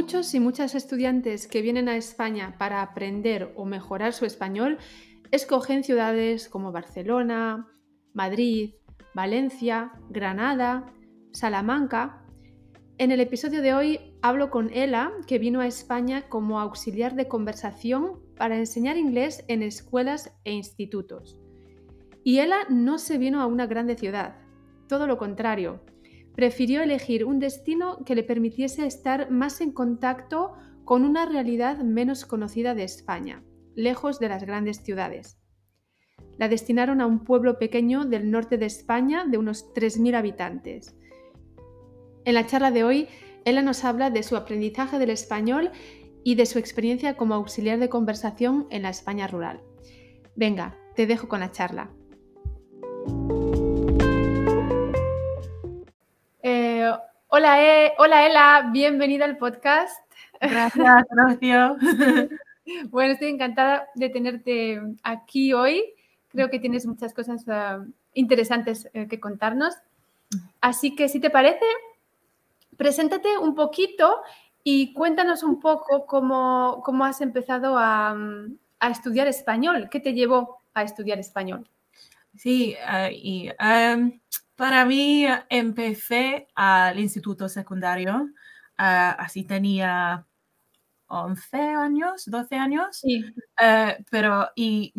Muchos y muchas estudiantes que vienen a España para aprender o mejorar su español escogen ciudades como Barcelona, Madrid, Valencia, Granada, Salamanca. En el episodio de hoy hablo con Ela, que vino a España como auxiliar de conversación para enseñar inglés en escuelas e institutos. Y Ela no se vino a una grande ciudad, todo lo contrario. Prefirió elegir un destino que le permitiese estar más en contacto con una realidad menos conocida de España, lejos de las grandes ciudades. La destinaron a un pueblo pequeño del norte de España de unos 3.000 habitantes. En la charla de hoy, Ella nos habla de su aprendizaje del español y de su experiencia como auxiliar de conversación en la España rural. Venga, te dejo con la charla. Hola, e, hola Ela, bienvenida al podcast. Gracias, Rocío. bueno, estoy encantada de tenerte aquí hoy. Creo que tienes muchas cosas uh, interesantes uh, que contarnos. Así que, si te parece, preséntate un poquito y cuéntanos un poco cómo, cómo has empezado a, a, estudiar español. ¿Qué te llevó a estudiar español? Sí, uh, y um, para mí empecé al instituto secundario, así tenía 11 años, 12 años, sí. pero y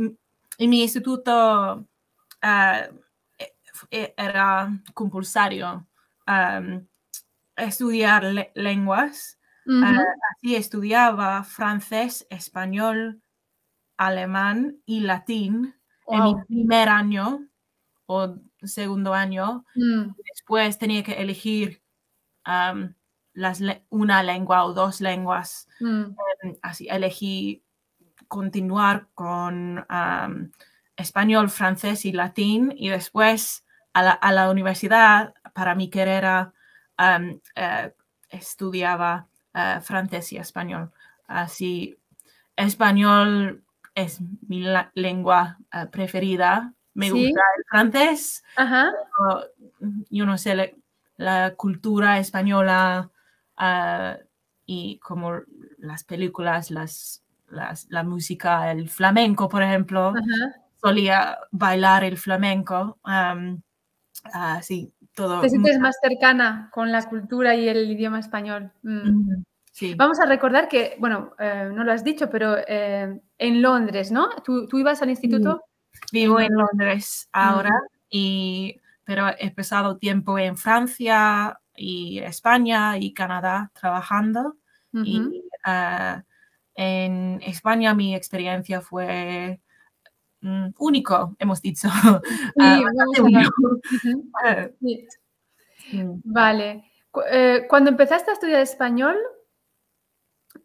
y mi instituto uh, era compulsorio um, estudiar le lenguas. -huh. uh, así estudiaba francés, español, alemán y latín wow. en mi primer año o segundo año. Mm. Después tenía que elegir um, las le una lengua o dos lenguas. Mm. Um, así elegí continuar con um, español, francés y latín y después a la, a la universidad para mi carrera um, uh, estudiaba uh, francés y español. Así, español es mi lengua uh, preferida. Me ¿Sí? gusta el francés. Ajá. Yo no sé, la, la cultura española y como las películas, las las, la música, el flamenco, por ejemplo. Ajá. Solía bailar el flamenco. Um, uh, sí, todo. Te sientes más cercana con la cultura y el idioma español. Mm. Mm, sí. Vamos a recordar que, bueno, eh, no lo has dicho, pero eh, en Londres, ¿no? ¿Tú, ¿Tú, ibas al instituto? Vivo en Londres ahora, y, pero he pasado tiempo en Francia y España y Canadá trabajando. Uh -huh. Y uh, en España mi experiencia fue mm, único, hemos dicho. Sí, uh, uh -huh. sí. Vale. Eh, cuando empezaste a estudiar español,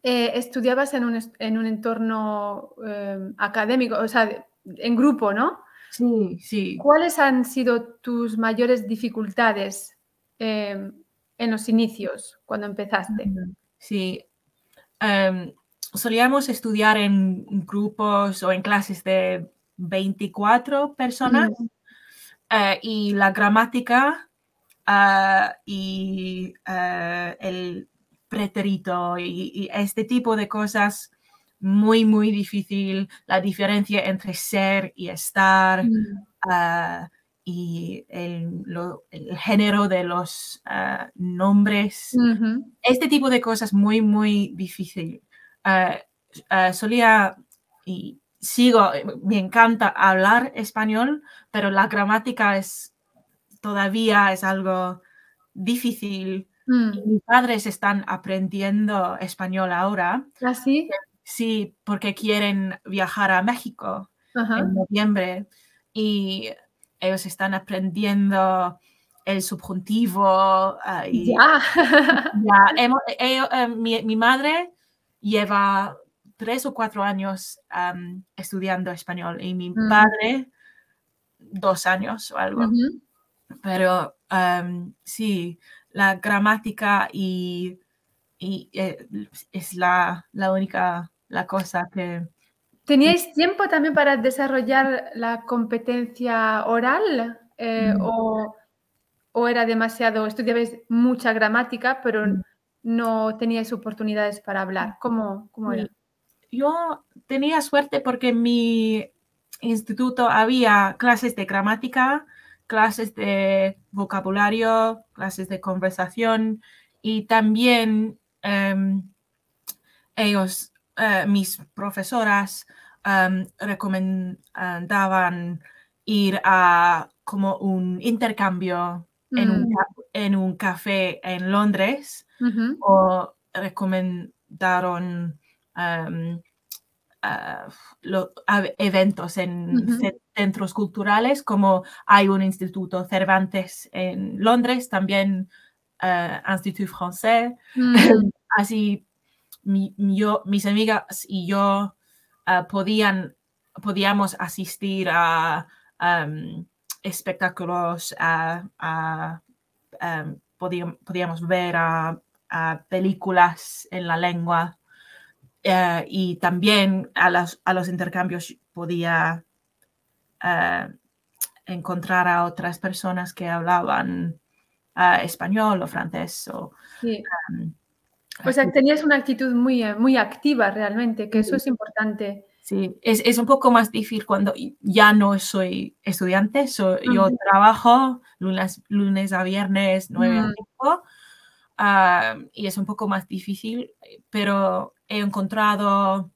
eh, estudiabas en un, en un entorno eh, académico, o sea, en grupo, ¿no? Sí, sí. ¿Cuáles han sido tus mayores dificultades eh, en los inicios, cuando empezaste? Sí. Um, solíamos estudiar en grupos o en clases de 24 personas mm. uh, y la gramática uh, y uh, el pretérito y, y, este tipo de cosas muy, muy difícil, la diferencia entre ser y estar mm. y el, lo, el, género de los nombres, uh -huh. este tipo de cosas muy, muy difícil. Uh, uh, solía y sigo, me encanta hablar español, pero la gramática es todavía es algo difícil. Mm. Mis padres están aprendiendo español ahora. ¿Ah, sí? Porque quieren viajar a México en noviembre y ellos están aprendiendo el subjuntivo. Uh, y ya. ya hemos, ellos, eh, mi, mi madre lleva tres o cuatro años um, estudiando español y mi mm. padre dos años o algo. Uh -huh. Pero um, sí, la gramática y, y eh, es la, la, única la cosa que... ¿Teníais tiempo también para desarrollar la competencia oral? Eh, mm. o, ¿O era demasiado, estudiabais mucha gramática, pero... Mm no teníais oportunidades para hablar? ¿Cómo, cómo era? Yo tenía suerte porque en mi instituto había clases de gramática, clases de vocabulario, clases de conversación y también em, ellos, eh, mis profesoras, em, recomendaban ir a como un intercambio en, un, Mm, en un café en Londres o recomendaron em, lo- a- eventos en centros culturales, como hay un instituto Cervantes en Londres, también eh, Institut Français. mm, Así mi- yo, mis amigas y yo ah, podían, podíamos asistir a am, espectáculos, a, a, am, podíam- podíamos ver a, a películas en la lengua eh, y también a los, a los intercambios podía eh, encontrar a otras personas que hablaban ah, español o francés. O, sí. O sea, tenías una actitud muy, muy activa realmente, que eso es importante. Sí, es, es un poco más difícil cuando ya no soy estudiante, so- yo trabajo lunes, lunes a viernes, 9 a Mm, 5, ah, y es un poco más difícil, pero he encontrado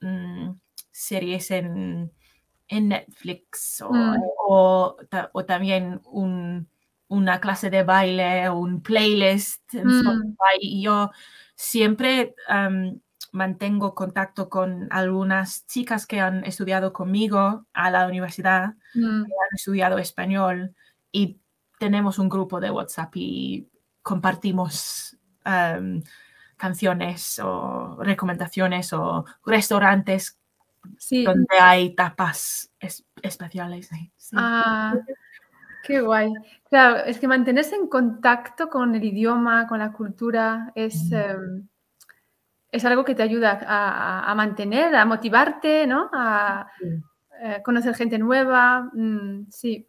mm, series en, en Netflix o, mm, o también un- una clase de baile o un playlist en mm, Spotify, y yo siempre am, mantengo contacto con algunas chicas que han estudiado conmigo a la universidad, mm. han estudiado español y tenemos un grupo de WhatsApp y compartimos am, canciones o recomendaciones o restaurantes Sí. donde hay tapas es- especiales. sí. Ah, qué guay. Claro, es que mantenerse en contacto con el idioma, con la cultura, es, em, es algo que te ayuda a, mantener, a motivarte, ¿no? A eh, conocer gente nueva. mm, sí.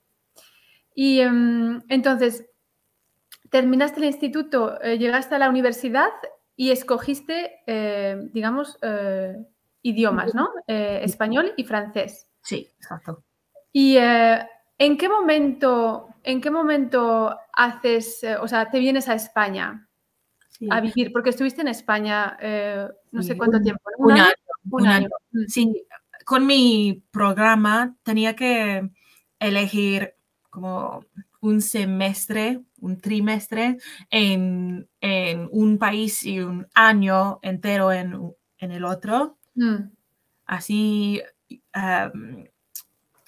Y em, entonces, terminaste el instituto, eh, llegaste a la universidad y escogiste, eh, digamos, idiomas, ¿no? Español y francés. Sí, exacto. ¿Y eh, en qué momento, en qué momento haces, eh, o sea, te vienes a España Sí. a vivir? Porque estuviste en España eh, no sé cuánto un- tiempo, ¿no? un ¿Un año? año, Un un año. año. Sí, con mi programa tenía que elegir como un semestre, un trimestre en, en un país y un año entero en el otro. mm, Así em,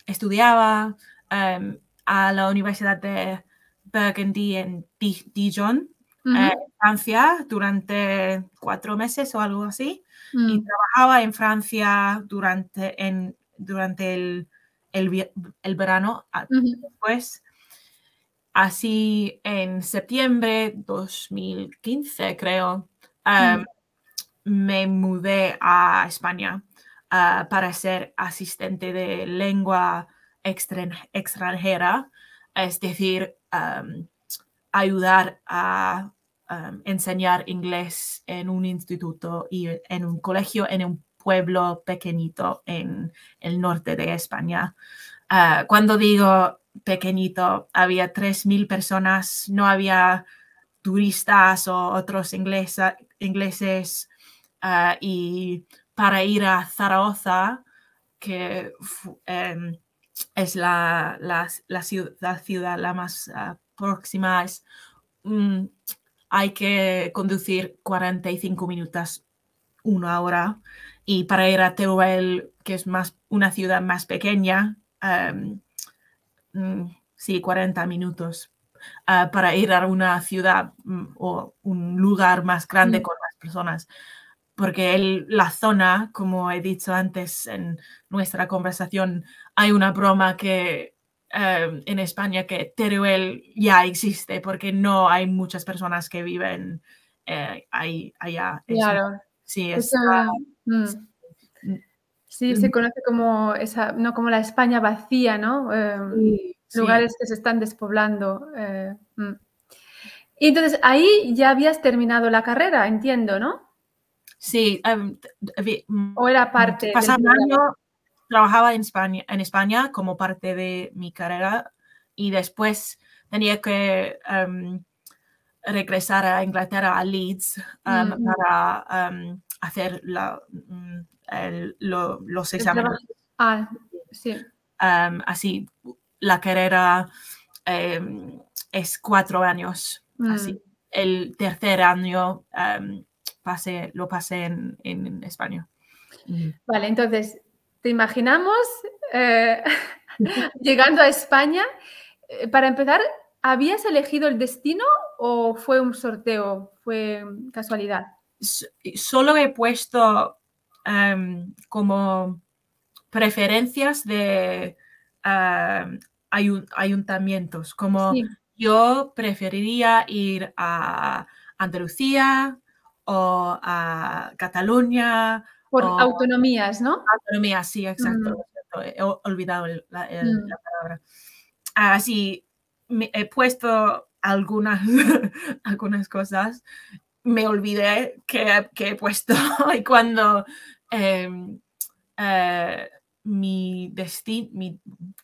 estudiaba em, a la Universidad de Burgundy en Di- Dijon, eh, Francia, durante cuatro meses o algo así. Y mm, trabajaba en Francia durante, en, durante el, el, verano ujú, después. Así en septiembre 2015, creo, mm, um, me mudé a España ah, para ser asistente de lengua extranjera, es decir, ayudar a enseñar inglés en un instituto y en un colegio en un pueblo pequeñito en el norte de España. Ah, cuando digo pequeñito, había 3.000 personas, no había turistas o otros inglesa- ingleses. ah, y para ir a Zaragoza, que em, es la, la, la ciudad, la ciudad la más ah, próxima, es, mm, hay que conducir 45 minutos, una hora. Y para ir a Teruel, que es más, una ciudad más pequeña, em, mm, sí, 40 minutos. ah, para ir a una ciudad mm, o un lugar más grande Mm. con más personas. Porque el- la zona, como he dicho antes en nuestra conversación, hay una broma que eh, en España que Teruel ya existe porque no hay muchas personas que viven eh, ahí, allá. Claro. sí, Es, está- mm, mm, sí, se mm, conoce como esa, no como la España vacía, ¿no? Em, sí, sí. lugares que se están despoblando. eh, mm. Y entonces ahí ya habías terminado la carrera, entiendo, ¿no? Sí. em, vi- ¿O era parte? del Pasaba un año, trabajaba en España, en España como parte de mi carrera y después tenía que em, regresar a Inglaterra, a Leeds, em, Mm. para em, hacer la, mm, el- lo- los exámenes. Ah, sí. Así, la carrera es cuatro años. Mm. Así, el tercer año pasé, lo pasé en, en España. Vale, entonces, ¿te imaginamos eh, llegando a España? Eh, Para empezar, ¿habías elegido el destino o fue un sorteo? ¿Fue casualidad? Solo he puesto em, como preferencias de ayu- ayuntamientos, como Sí. yo preferiría ir a Andalucía o a Cataluña Por o autonomías, ¿no? autonomía, sí, exacto. Mm. He ol- olvidado el- la, el- Mm. la palabra. Así, me- he puesto algunas, algunas cosas, me olvidé que, que he puesto y cuando em, eh, mi destino, mi,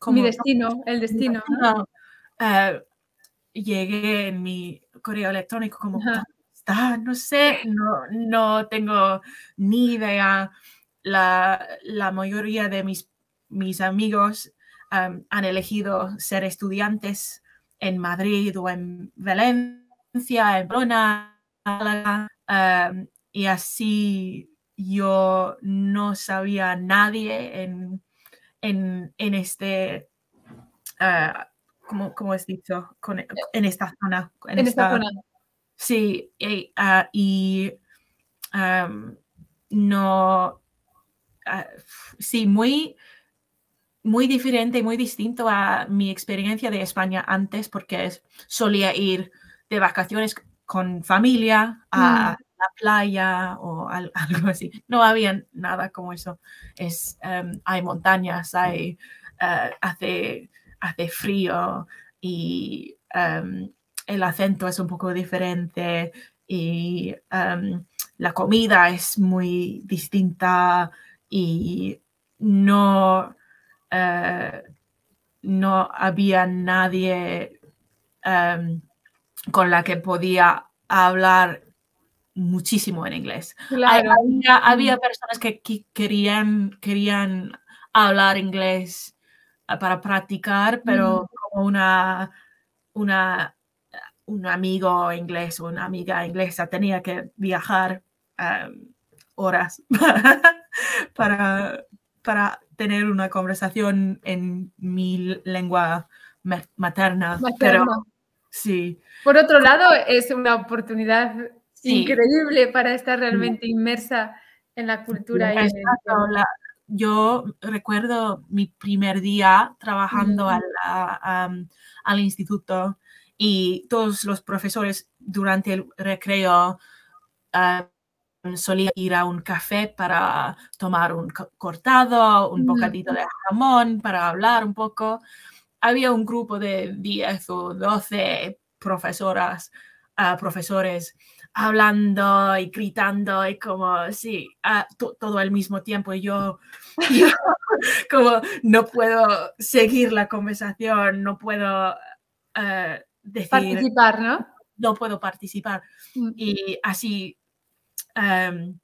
Mi destino, el destino, ¿no? no, eh, llegué en mi correo electrónico como, Ajá. ¿Dónde está? No sé, no, no tengo ni idea. La, la mayoría de mis, mis amigos um, han elegido ser estudiantes en Madrid o en Valencia, en Málaga, um, y así yo no sabía nadie en, en, en este, ah, ¿cómo, cómo has dicho? Con- en esta zona. En, En esta esta- zona. Sí, y, ah, y, am, no, ah, sí, muy, muy diferente, muy distinto a mi experiencia de España antes, porque es- solía ir de vacaciones con familia a la playa o al- algo así. No había nada como eso. Es, em, hay montañas, hay, eh, hace, hace frío y em, el acento es un poco diferente y em, la comida es muy distinta y no, eh, no había nadie em, con la que podía hablar muchísimo en inglés. Claro. Había, había personas que qui- querían, querían hablar inglés ah, para practicar, pero como una, una, un amigo inglés o una amiga inglesa tenía que viajar um, horas para, para tener una conversación en mi lengua ma- materna. Pero sí, Por otro lado, es una oportunidad Sí. increíble para estar realmente inmersa en la cultura y en el Exacto, la- yo recuerdo mi primer día trabajando Mm. al, a- am, al instituto y todos los profesores durante el recreo am, solían ir a un café para tomar un co- cortado, un bocadito de jamón, para hablar un poco. Había un grupo de 10 o 12 profesoras, ah, profesores hablando y gritando y como, sí, ah, to- todo al mismo tiempo. Y yo, yo como no puedo seguir la conversación, no puedo decir, participar, ¿no? no puedo participar. Mm. Y así em,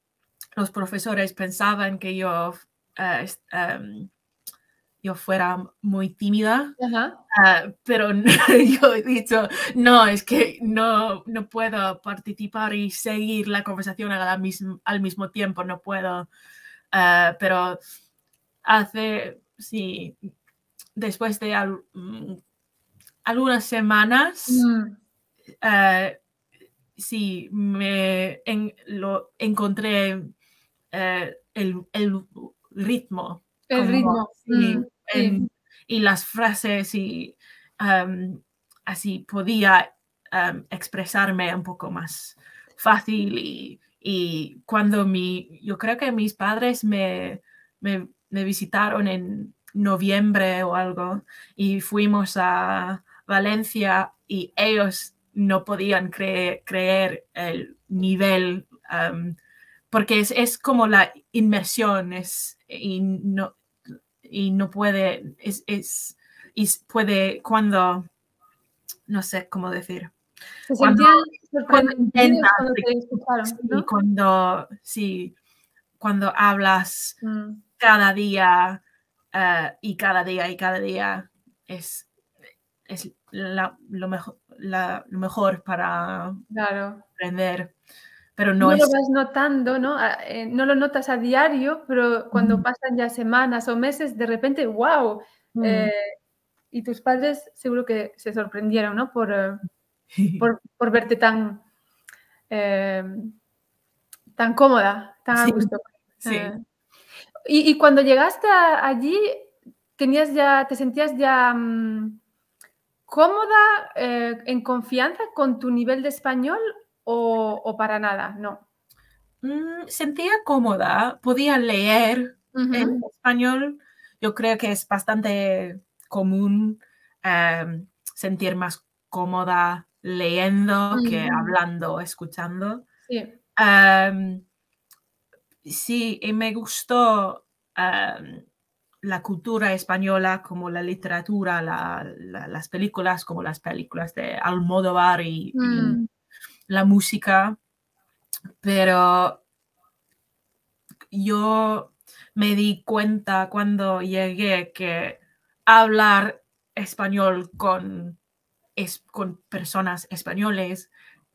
los profesores pensaban que yo, eh, em, yo fuera muy tímida. Ajá. Ah, pero yo he dicho, no, es que no, no puedo participar y seguir la conversación a la mism- al mismo tiempo, no puedo. Ah, pero hace, sí, después de al- mm, algunas semanas, Mm. eh, sí, me en- lo encontré eh, el, el ritmo. El como- ritmo. sí, Mm, sí. y las frases y am, así podía am, expresarme un poco más fácil y, y cuando mi, yo creo que mis padres me, me, me visitaron en noviembre o algo y fuimos a Valencia y ellos no podían creer el nivel, porque es, como la inmersión, es, y, no, y no puede, es, es, y puede cuando, no sé cómo decir. Se cuando, cuando, cuando, cuando, sí, cuando hablas mm. cada día eh, y cada día y cada día es, es lo, mejor, lo mejor para aprender. Pero no, lo vas notando, ¿no? Eh, no lo notas a diario, pero cuando pasan ya semanas o meses, de repente, wow. Mm. Eh, y tus padres seguro que se sorprendieron, ¿no? Por, por, verte tan, tan cómoda, tan a gusto. Sí. Ah. Y, cuando llegaste allí, tenías ya, ¿te sentías ya mm, cómoda, eh, en confianza con tu nivel de español o, para nada? No. Mm, sentía cómoda, podía leer en español. Yo creo que es bastante común em, sentir más cómoda leyendo que hablando, escuchando. Sí. Em, Sí, y me gustó la cultura española, como la literatura, las películas, como las películas de Almodóvar y, mm. la música, pero yo me di cuenta cuando llegué que hablar español con, con personas españoles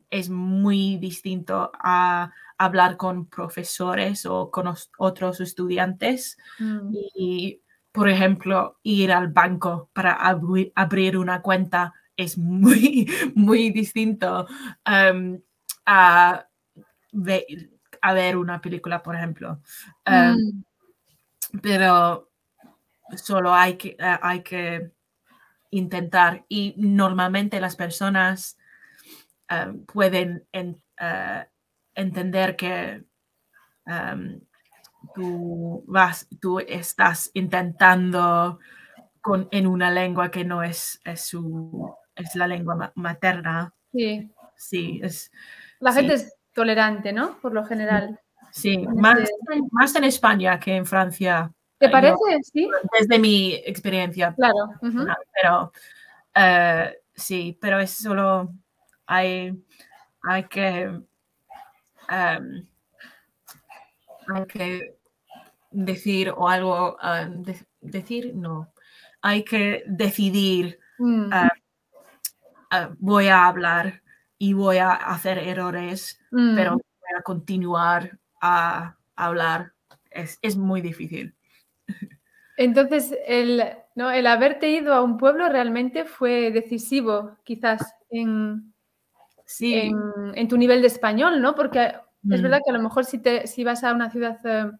es muy distinto a hablar con profesores o con otros estudiantes mm. y, por ejemplo, ir al banco para abrir una cuenta es muy, muy distinto um, a, ver una película, por ejemplo. Um, mm. Pero solo hay que, eh, hay que intentar y normalmente las personas um, pueden uh, entender que em, tú, vas, tú estás intentando con, en una lengua que no es, es, su, es la lengua materna. Sí. Sí, es... La gente es tolerante, ¿no? Por lo general. Sí, más, más en España que en Francia. ¿Te parece? sí. Desde mi experiencia. Claro. Pero eh, sí, pero es solo hay, hay que hay que decir o algo, decir, no, hay que decidir, mm. voy a hablar y voy a hacer errores, mm. pero voy a continuar a hablar. Es, es muy difícil. Entonces, el, ¿no? el haberte ido a un pueblo realmente fue decisivo, quizás, en, sí. en, tu nivel de español, ¿no? Porque es mm. verdad que a lo mejor si, te, si vas a una ciudad eh,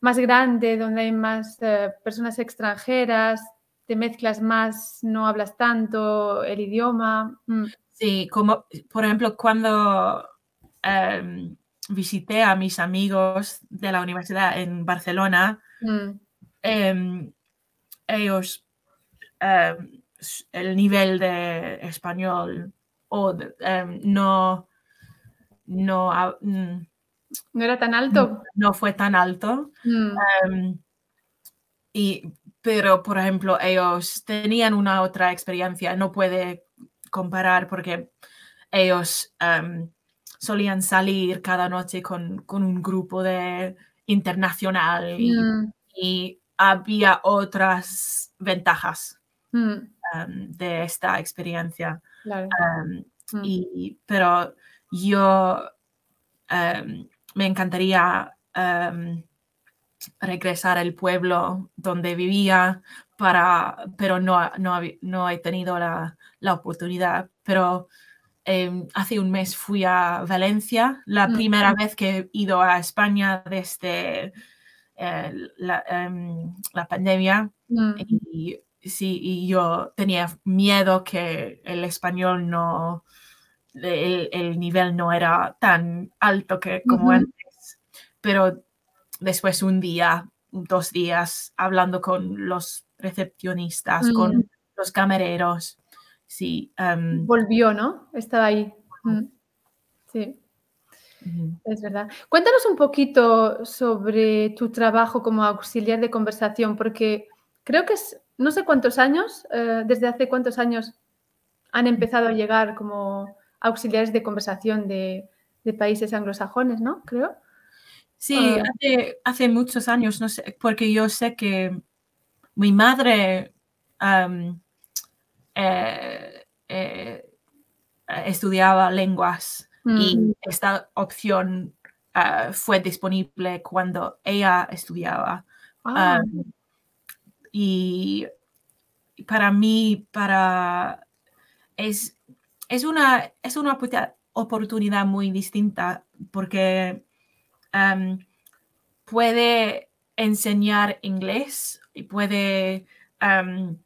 más grande, donde hay más eh, personas extranjeras, te mezclas más, no hablas tanto el idioma. Mm. Sí, como por ejemplo cuando em, visité a mis amigos de la universidad en Barcelona, mm. em, ellos, em, el nivel de español o no, no, mm, no era tan alto. No, fue tan alto. Mm. Em, y, pero, por ejemplo, ellos tenían una otra experiencia, no puede comparar porque ellos em, solían salir cada noche con, un grupo de internacional mm. y, había otras ventajas de esta experiencia. Mm. y, pero yo me encantaría regresar al pueblo donde vivía, para, pero no, no, no he tenido la, la oportunidad. Pero em, hace un mes fui a Valencia, la mm. primera vez que he ido a España desde eh, la, em, la, pandemia. Mm. Y sí, y yo tenía miedo que el español no, el, nivel no era tan alto que como antes, pero después un día, dos días, hablando con los recepcionistas, con los camareros, sí. em, Volvió, ¿no? Estaba ahí. Mm. Sí, es verdad. Cuéntanos un poquito sobre tu trabajo como auxiliar de conversación, porque creo que es, no sé cuántos años, eh, desde hace cuántos años han empezado a llegar como auxiliares de conversación de, de países anglosajones, ¿no? Creo. Sí, Ah. hace, hace muchos años, no sé, porque yo sé que mi madre eh, eh, estudiaba lenguas y Mm, esta opción ah, fue disponible cuando ella estudiaba. ah, y para mí, para es, es una, es una oportu- oportunidad muy distinta porque am, puede enseñar inglés y puede am,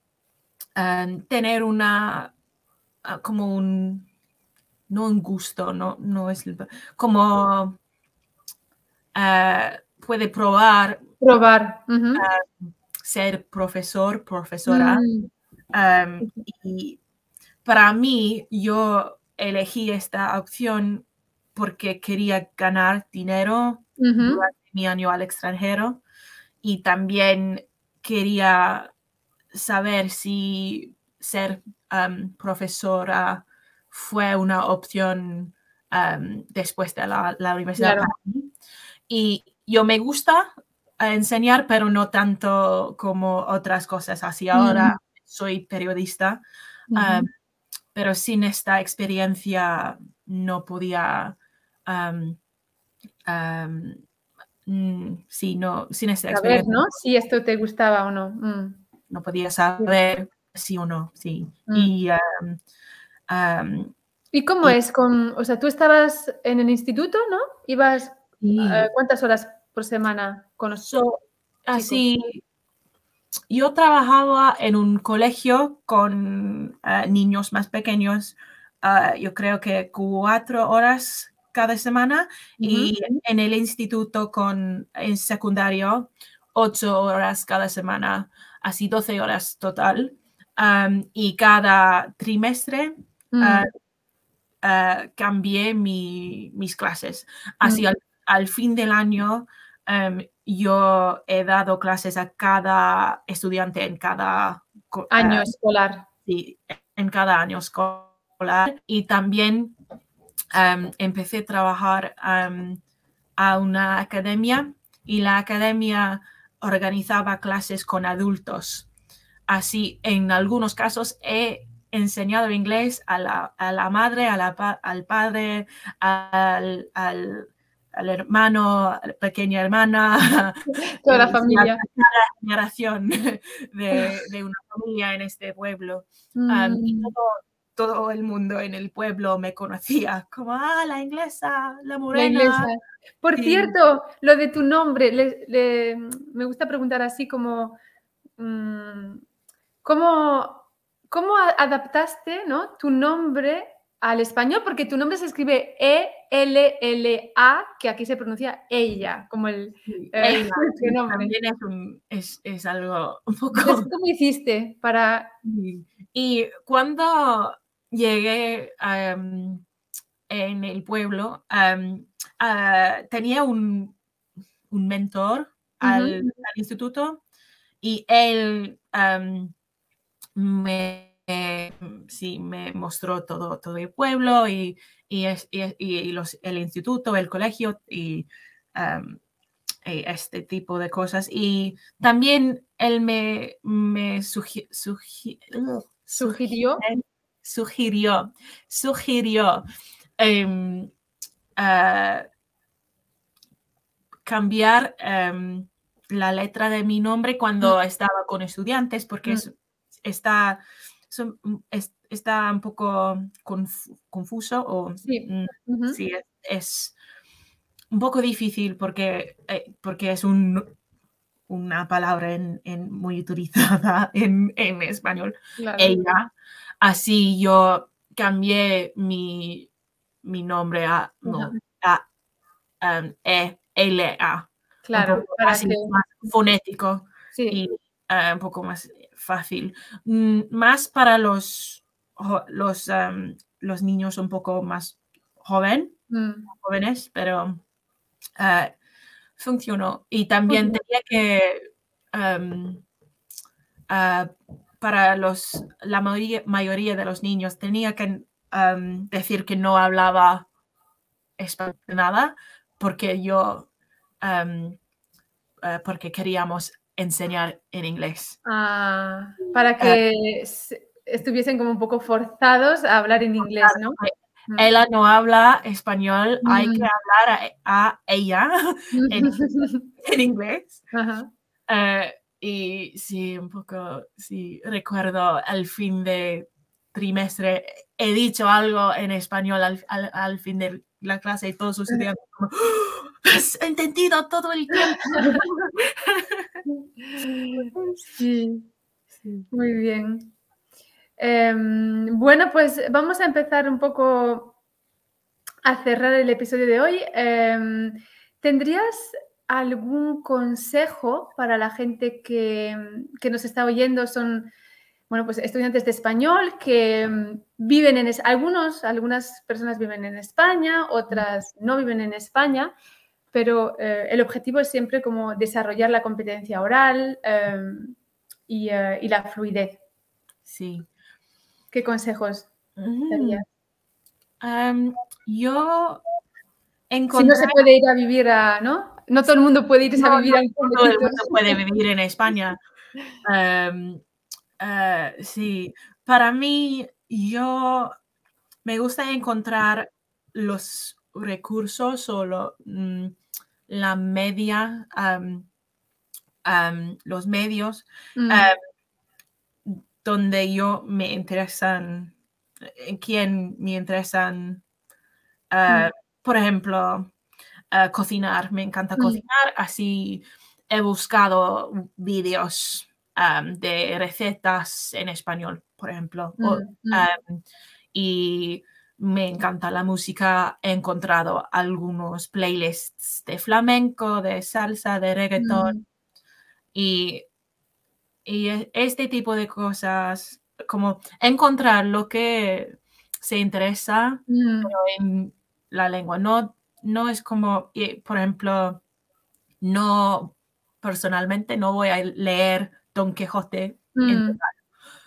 am, tener una, ah, como un, no un gusto, no, no es, como ah, puede probar probar. ser profesor, profesora. Mm, y para mí, yo elegí esta opción porque quería ganar dinero ujú. durante mi año al extranjero y también quería saber si ser um, profesora fue una opción um, después de la, la universidad Claro. Y yo me gusta enseñar, pero no tanto como otras cosas. Así ahora soy periodista, um, pero sin esta experiencia no podía, um, sí, no, sin esta Saber, experiencia ¿no? Si esto te gustaba o no. Mm, no podía saber sí o no, sí. Mm. Y um, ¿Y cómo Y- es con, o sea, tú estabas en el instituto, ¿no? Ibas, eh, ¿cuántas horas por semana con los so- así, yo trabajaba en un colegio con eh, niños más pequeños, ah, yo creo que cuatro horas cada semana y en el instituto con en secundario ocho horas cada semana, así 12 horas total. Am, y cada trimestre Mm, ah, cambié mi- mis clases. Así Mm. al, al fin del año em, yo he dado clases a cada estudiante en cada ah, año escolar. sí, en cada año escolar y también em, empecé a trabajar em, a una academia y la academia organizaba clases con adultos. Así, en algunos casos he enseñado inglés a la, a la madre, a la pa- al padre, al, al- al hermano, a la pequeña hermana, Toda la y familia. tercera generación de, de una familia en este pueblo. Um, y Mm, todo, todo el mundo en el pueblo me conocía como, ah, la inglesa, la La morena. inglesa. Por Sí. cierto, lo de tu nombre, le- le- me gusta preguntar así como, mm, ¿cómo, cómo adaptaste ¿no? tu nombre al español? Porque tu nombre se escribe E-L-L-A, que aquí se pronuncia ella, como el Sí, eh, también es, un- es, es algo un poco... Entonces, ¿cómo hiciste para...? Y cuando llegué am, en el pueblo, am, ah, tenía un, un mentor al, instituto y él am, me, eh, sí, me mostró todo, todo el pueblo y, y, es- y- y los, el instituto, el colegio y y este tipo de cosas. Y también él me, me sugi- sugi- ugh, ¿Sugirió? sugirió, sugirió em, ah, cambiar em, la letra de mi nombre cuando estaba con estudiantes porque Mm. es- está, es- está un poco confu- confuso o Sí. mm, sí, es, es un poco difícil porque, eh, porque es un, una palabra en, en- muy utilizada en, en español Claro. ella. Así yo cambié mi, mi nombre a, no, a um, E, L, A. Claro, para así que... más fonético Sí. y eh, un poco más fácil. Mm, más para los los, los niños un poco más joven, mm. jóvenes, pero uh, funcionó. Y también tenía que, para los, la mayoría, de los niños, tenía que decir que no hablaba español nada, porque yo, uh, porque queríamos enseñar en inglés. Ah, para que estuviesen como un poco forzados a hablar en inglés, ¿no? Ella no habla español, hay que mm. hablar a, ella en, inglés. Eh, y sí, un poco, sí, recuerdo al fin de trimestre, he dicho algo en español al, fin de la clase y todos sucedían como, ¡Oh! has entendido todo el tiempo. sí, muy bien. Em, bueno, pues vamos a empezar un poco a cerrar el episodio de hoy. Em, ¿Tendrías algún consejo para la gente que, nos está oyendo? Son, bueno, pues estudiantes de español que em, viven en... Algunos, algunas personas viven en España, otras no viven en España, pero eh, el objetivo es siempre como desarrollar la competencia oral y, eh, y la fluidez. Sí. ¿Qué consejos darías? yo encontré... Si no se puede ir a vivir a, ¿no? No todo el mundo puede irse a vivir no, no todo el mundo puede vivir en España. Eh, sí, para mí, yo me gusta encontrar los recursos o mm, la media, los medios mm. donde yo me interesan, en quién me interesan, mm. por ejemplo, ah, cocinar, me encanta cocinar, así he buscado vídeos de recetas en español, por ejemplo, mm, y me encanta la música, he encontrado algunos playlists de flamenco, de salsa, de reggaeton, y y e, este tipo de cosas, como encontrar lo que se interesa mm. en la lengua. No, no es como, por ejemplo, no personalmente no voy a leer Don Quijote. Mm.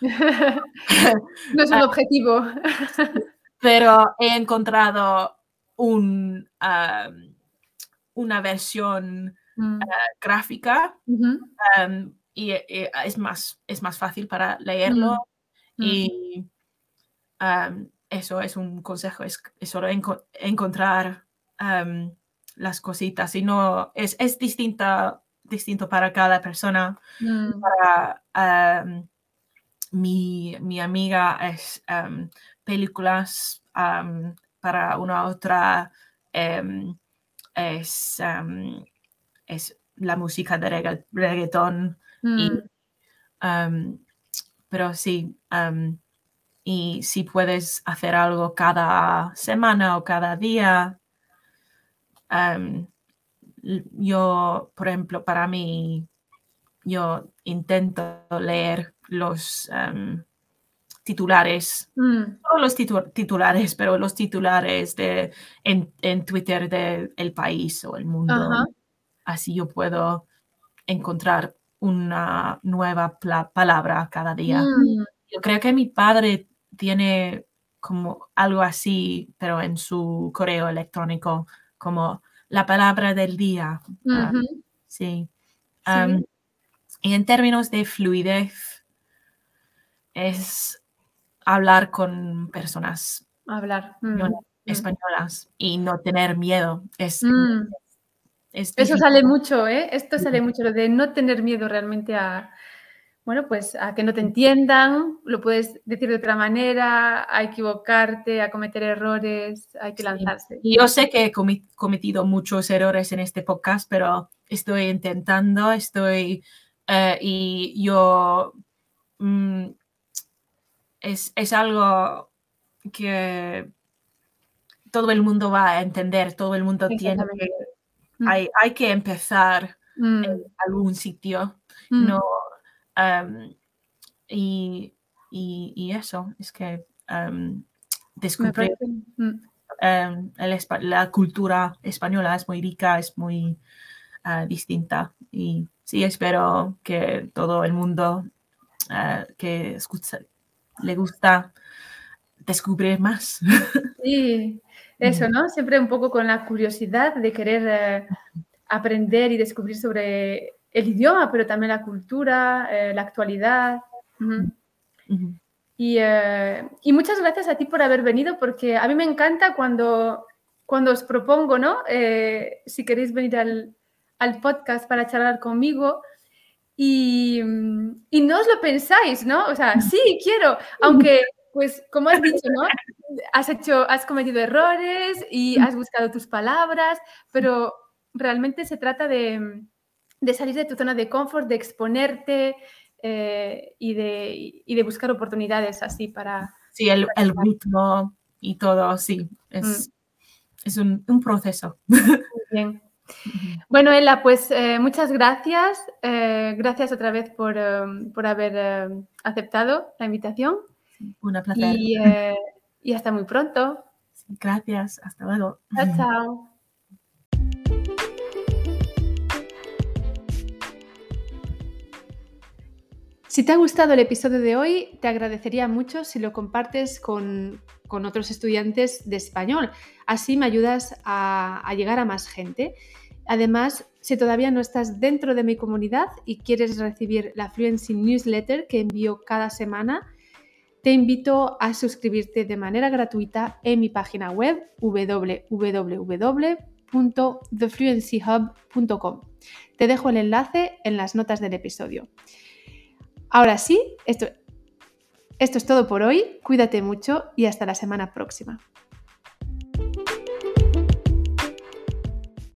no es un ah, objetivo. pero he encontrado un, una versión mm. ah, gráfica y eh, es, más, es más fácil para leerlo. Mm. Y eso es un consejo, es, solo encontrar las cositas. Y no, es, es distinta, distinto para cada persona. Mm. Para mi, mi, amiga es películas, para una otra em, es, es la música de reggaetón. Mm. pero sí, y si puedes hacer algo cada semana o cada día, yo, por ejemplo, para mí, yo intento leer los titulares, mm. no los titulares, pero los titulares de, en, Twitter del país o el mundo. Así yo puedo encontrar una nueva palabra cada día. Mm. Yo creo que mi padre tiene como algo así, pero en su correo electrónico, como la palabra del día. Sí. y en términos de fluidez, es hablar con personas hablar. Mm, mm. españolas y no tener miedo. Es, eso sale mucho, ¿eh? Esto sale mucho, lo de no tener miedo realmente a, bueno, pues a que no te entiendan, lo puedes decir de otra manera, a equivocarte, a cometer errores, hay que lanzarse. Y yo sé que he cometido muchos errores en este podcast, pero estoy intentando, estoy, eh, y yo, mm, es, es algo que todo el mundo va a entender, todo el mundo tiene que. Hay, hay, que empezar mm. en algún sitio, mm. ¿no? Y, y, y, eso, es que em, descubrir mm. em, la cultura española es muy rica, es muy ah, distinta. Y sí, espero que todo el mundo ah, que escucha, le gusta descubrir más. Sí, eso, ¿no? Siempre un poco con la curiosidad de querer eh, aprender y descubrir sobre el idioma, pero también la cultura, eh, la actualidad. Eh, y, muchas gracias a ti por haber venido, porque a mí me encanta cuando, cuando os propongo, ¿no? Eh, si queréis venir al, al, podcast para charlar conmigo. Y, y, no os lo pensáis, ¿no? O sea, sí, quiero, aunque, pues, como has dicho, ¿no? Has hecho, has cometido errores y has buscado tus palabras, pero realmente se trata de, de salir de tu zona de confort, de exponerte, eh, y, de, de, buscar oportunidades así para... Sí, el, el ritmo y todo, sí, es, mm. es un, un, proceso. Muy bien. Bueno, Ella, pues eh, muchas gracias. Eh, gracias otra vez por, por haber aceptado la invitación. Una placer. Y, y hasta muy pronto. gracias. Hasta luego. Chao, chao. Si te ha gustado el episodio de hoy, te agradecería mucho si lo compartes con, otros estudiantes de español. Así me ayudas a, llegar a más gente. Además, si todavía no estás dentro de mi comunidad y quieres recibir la Fluency Newsletter que envío cada semana, te invito a suscribirte de manera gratuita en mi página web www.thefluencyhub.com. Te dejo el enlace en las notas del episodio. Ahora sí, esto, es todo por hoy. Cuídate mucho y hasta la semana próxima.